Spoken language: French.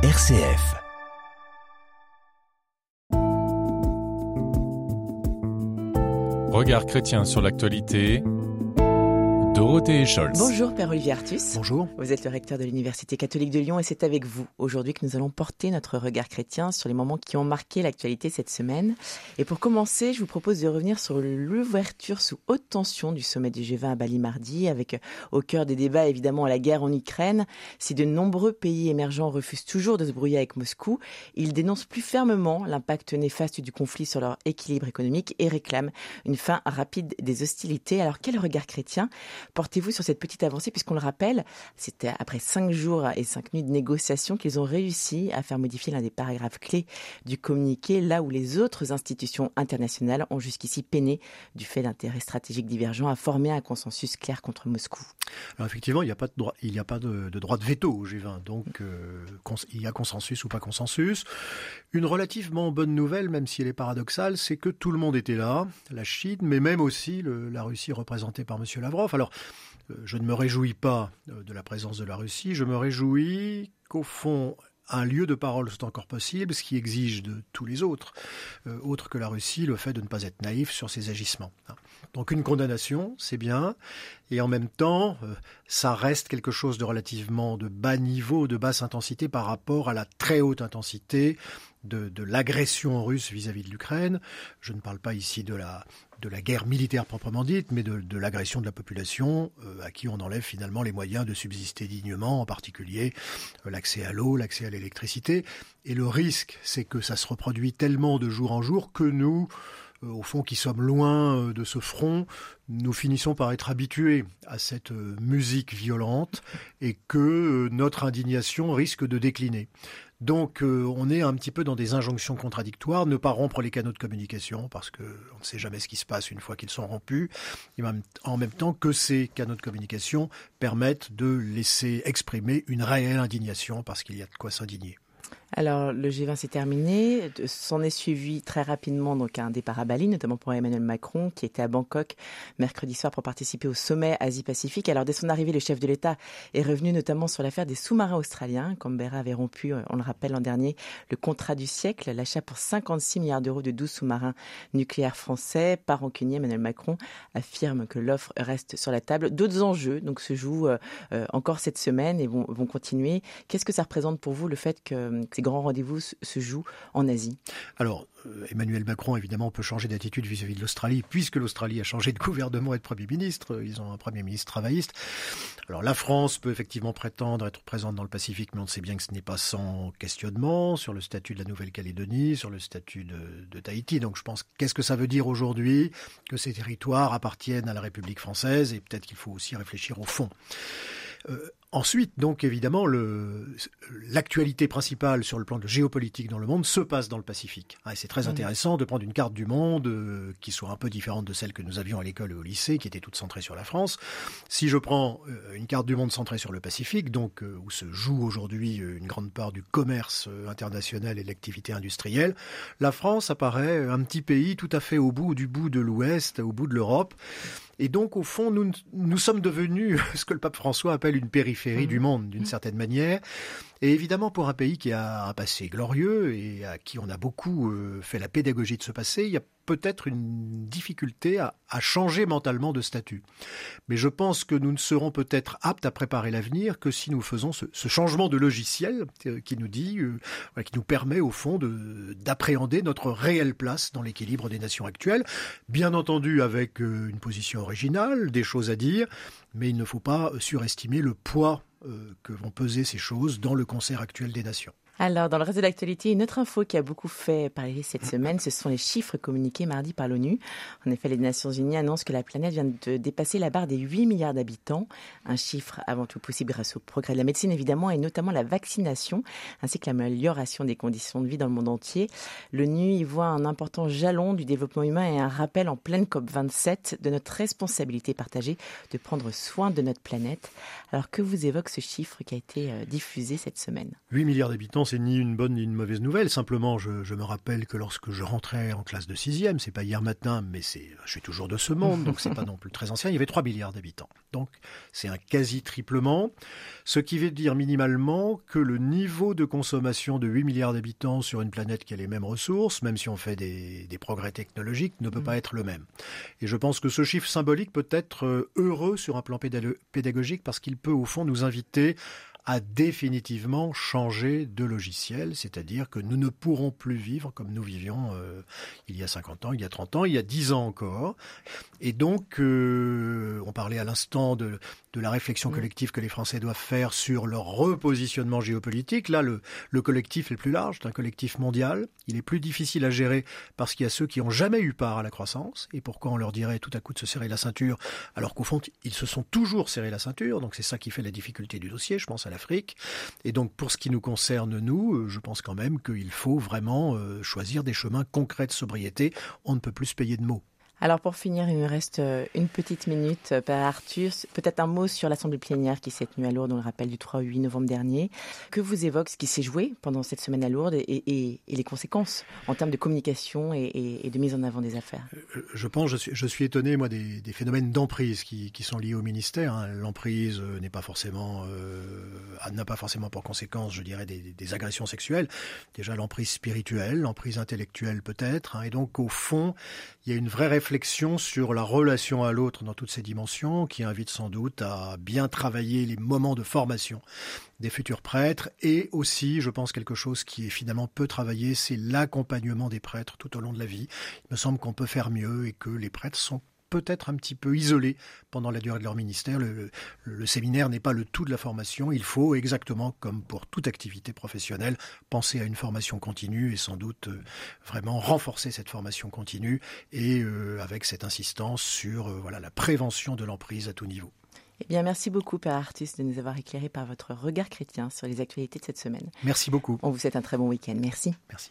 RCF. Regard chrétien sur l'actualité. Dorothée Scholz. Bonjour Père Olivier Artus. Bonjour. Vous êtes le recteur de l'Université catholique de Lyon et c'est avec vous aujourd'hui que nous allons porter notre regard chrétien sur les moments qui ont marqué l'actualité cette semaine. Et pour commencer, je vous propose de revenir sur l'ouverture sous haute tension du sommet du G20 à Bali mardi, avec au cœur des débats évidemment la guerre en Ukraine. Si de nombreux pays émergents refusent toujours de se brouiller avec Moscou, ils dénoncent plus fermement l'impact néfaste du conflit sur leur équilibre économique et réclament une fin rapide des hostilités. Alors quel regard chrétien portez-vous sur cette petite avancée? Puisqu'on le rappelle, c'était après cinq jours et cinq nuits de négociations qu'ils ont réussi à faire modifier l'un des paragraphes clés du communiqué, là où les autres institutions internationales ont jusqu'ici peiné du fait d'intérêts stratégiques divergents à former un consensus clair contre Moscou. Alors effectivement, il n'y a pas de droit, de, veto au G20, donc euh, il y a consensus ou pas consensus. Une relativement bonne nouvelle, même si elle est paradoxale, c'est que tout le monde était là, la Chine, mais même aussi la Russie représentée par Monsieur Lavrov. Alors je ne me réjouis pas euh, de la présence de la Russie, je me réjouis qu'au fond, un lieu de parole soit encore possible, ce qui exige de tous les autres, euh, autres que la Russie, le fait de ne pas être naïf sur ses agissements. Donc une condamnation, c'est bien, et en même temps, euh, ça reste quelque chose de relativement de bas niveau, de basse intensité par rapport à la très haute intensité de l'agression russe vis-à-vis de l'Ukraine. Je ne parle pas ici de la, de la guerre militaire proprement dite, mais de, l'agression de la population euh, à qui on enlève finalement les moyens de subsister dignement, en particulier euh, l'accès à l'eau, l'accès à l'électricité. Et le risque, c'est que ça se reproduit tellement de jour en jour que nous, euh, au fond, qui sommes loin de ce front, nous finissons par être habitués à cette musique violente et que notre indignation risque de décliner. Donc on est un petit peu dans des injonctions contradictoires, ne pas rompre les canaux de communication parce que on ne sait jamais ce qui se passe une fois qu'ils sont rompus, et en même temps que ces canaux de communication permettent de laisser exprimer une réelle indignation parce qu'il y a de quoi s'indigner. Alors, le G20 s'est terminé. S'en est suivi très rapidement donc un départ à Bali, notamment pour Emmanuel Macron, qui était à Bangkok mercredi soir pour participer au sommet Asie-Pacifique. Alors, dès son arrivée, le chef de l'État est revenu notamment sur l'affaire des sous-marins australiens. Canberra avait rompu, on le rappelle l'an dernier, le contrat du siècle, l'achat pour 56 milliards d'euros de 12 sous-marins nucléaires français. Par rancunier, Emmanuel Macron affirme que l'offre reste sur la table. D'autres enjeux donc se jouent euh, encore cette semaine et vont continuer. Qu'est-ce que ça représente pour vous le fait que ces grands rendez-vous se jouent en Asie Alors, euh, Emmanuel Macron, évidemment, peut changer d'attitude vis-à-vis de l'Australie, puisque l'Australie a changé de gouvernement et de Premier ministre. Ils ont un Premier ministre travailliste. Alors, la France peut effectivement prétendre être présente dans le Pacifique, mais on sait bien que ce n'est pas sans questionnement sur le statut de la Nouvelle-Calédonie, sur le statut de, Tahiti. Donc, je pense, qu'est-ce que ça veut dire aujourd'hui que ces territoires appartiennent à la République française? Et peut-être qu'il faut aussi réfléchir au fond. Euh, ensuite, donc évidemment, l'actualité principale sur le plan de géopolitique dans le monde se passe dans le Pacifique. Ah, c'est très intéressant de prendre une carte du monde euh, qui soit un peu différente de celle que nous avions à l'école et au lycée, qui était toute centrée sur la France. Si je prends euh, une carte du monde centrée sur le Pacifique, donc euh, où se joue aujourd'hui une grande part du commerce international et de l'activité industrielle, la France apparaît un petit pays tout à fait au bout du bout de l'Ouest, au bout de l'Europe. Et donc, au fond, nous, nous sommes devenus ce que le pape François appelle une périphérie mmh. du monde, d'une mmh. certaine manière. Et évidemment, pour un pays qui a un passé glorieux et à qui on a beaucoup euh, fait la pédagogie de ce passé, il y a peut-être une difficulté à, changer mentalement de statut. Mais je pense que nous ne serons peut-être aptes à préparer l'avenir que si nous faisons ce, changement de logiciel euh, qui nous dit, euh, qui nous permet au fond d'appréhender notre réelle place dans l'équilibre des nations actuelles, bien entendu avec euh, une position originale, des choses à dire, mais il ne faut pas surestimer le poids que vont peser ces choses dans le concert actuel des nations. Alors, dans le reste de l'actualité, une autre info qui a beaucoup fait parler cette semaine, ce sont les chiffres communiqués mardi par l'ONU. En effet, les Nations Unies annoncent que la planète vient de dépasser la barre des 8 milliards d'habitants. Un chiffre avant tout possible grâce au progrès de la médecine, évidemment, et notamment la vaccination, ainsi que l'amélioration des conditions de vie dans le monde entier. L'ONU y voit un important jalon du développement humain et un rappel en pleine COP27 de notre responsabilité partagée de prendre soin de notre planète. Alors, que vous évoque ce chiffre qui a été euh, diffusé cette semaine? 8 milliards d'habitants, c'est ni une bonne ni une mauvaise nouvelle. Simplement, je, je, me rappelle que lorsque je rentrais en classe de sixième, c'est pas hier matin, mais c'est, je suis toujours de ce monde, donc c'est pas non plus très ancien. Il y avait 3 milliards d'habitants. Donc, c'est un quasi triplement. Ce qui veut dire minimalement que le niveau de consommation de 8 milliards d'habitants sur une planète qui a les mêmes ressources, même si on fait des, des progrès technologiques, ne peut mmh. pas être le même. Et je pense que ce chiffre symbolique peut être euh, heureux sur un plan pédagogique parce qu'il peut au fond nous inviter a définitivement changé de logiciel, c'est-à-dire que nous ne pourrons plus vivre comme nous vivions euh, il y a 50 ans, il y a 30 ans, il y a 10 ans encore. Et donc, euh, on parlait à l'instant de, de la réflexion collective que les Français doivent faire sur leur repositionnement géopolitique. Là, le, le collectif est plus large, c'est un collectif mondial. Il est plus difficile à gérer parce qu'il y a ceux qui n'ont jamais eu part à la croissance. Et pourquoi on leur dirait tout à coup de se serrer la ceinture alors qu'au fond, ils se sont toujours serré la ceinture. Donc c'est ça qui fait la difficulté du dossier, je pense à l'Afrique. Et donc pour ce qui nous concerne, nous, euh, je pense quand même qu'il faut vraiment euh, choisir des chemins concrets de sobriété. On ne peut plus se payer de mots. Alors pour finir, il me reste euh, une petite minute, euh, Père Arthur. Peut-être un mot sur l'Assemblée plénière qui s'est tenue à Lourdes, on le rappelle, du 3 au 8 novembre dernier. Que vous évoque ce qui s'est joué pendant cette semaine à Lourdes et, les conséquences en termes de communication et, de mise en avant des affaires? Euh, Je pense, je suis, je suis étonné, moi, des, phénomènes d'emprise qui, sont liés au ministère. Hein. L'emprise n'est pas forcément, n'a pas forcément pour conséquence, je dirais, des, des agressions sexuelles. Déjà l'emprise spirituelle, l'emprise intellectuelle peut-être. Hein. Et donc, au fond, il y a une vraie réflexion réflexion sur la relation à l'autre dans toutes ses dimensions, qui invite sans doute à bien travailler les moments de formation des futurs prêtres, et aussi, je pense, quelque chose qui est finalement peu travaillé, c'est l'accompagnement des prêtres tout au long de la vie. Il me semble qu'on peut faire mieux et que les prêtres sont peut-être un petit peu isolés pendant la durée de leur ministère. Le, le, séminaire n'est pas le tout de la formation. Il faut, exactement comme pour toute activité professionnelle, penser à une formation continue et sans doute euh, vraiment renforcer cette formation continue et euh, avec cette insistance sur euh, voilà, la prévention de l'emprise à tout niveau. Eh bien, merci beaucoup, Père Artus, de nous avoir éclairé par votre regard chrétien sur les actualités de cette semaine. Merci beaucoup. On vous souhaite un très bon week-end. Merci. Merci.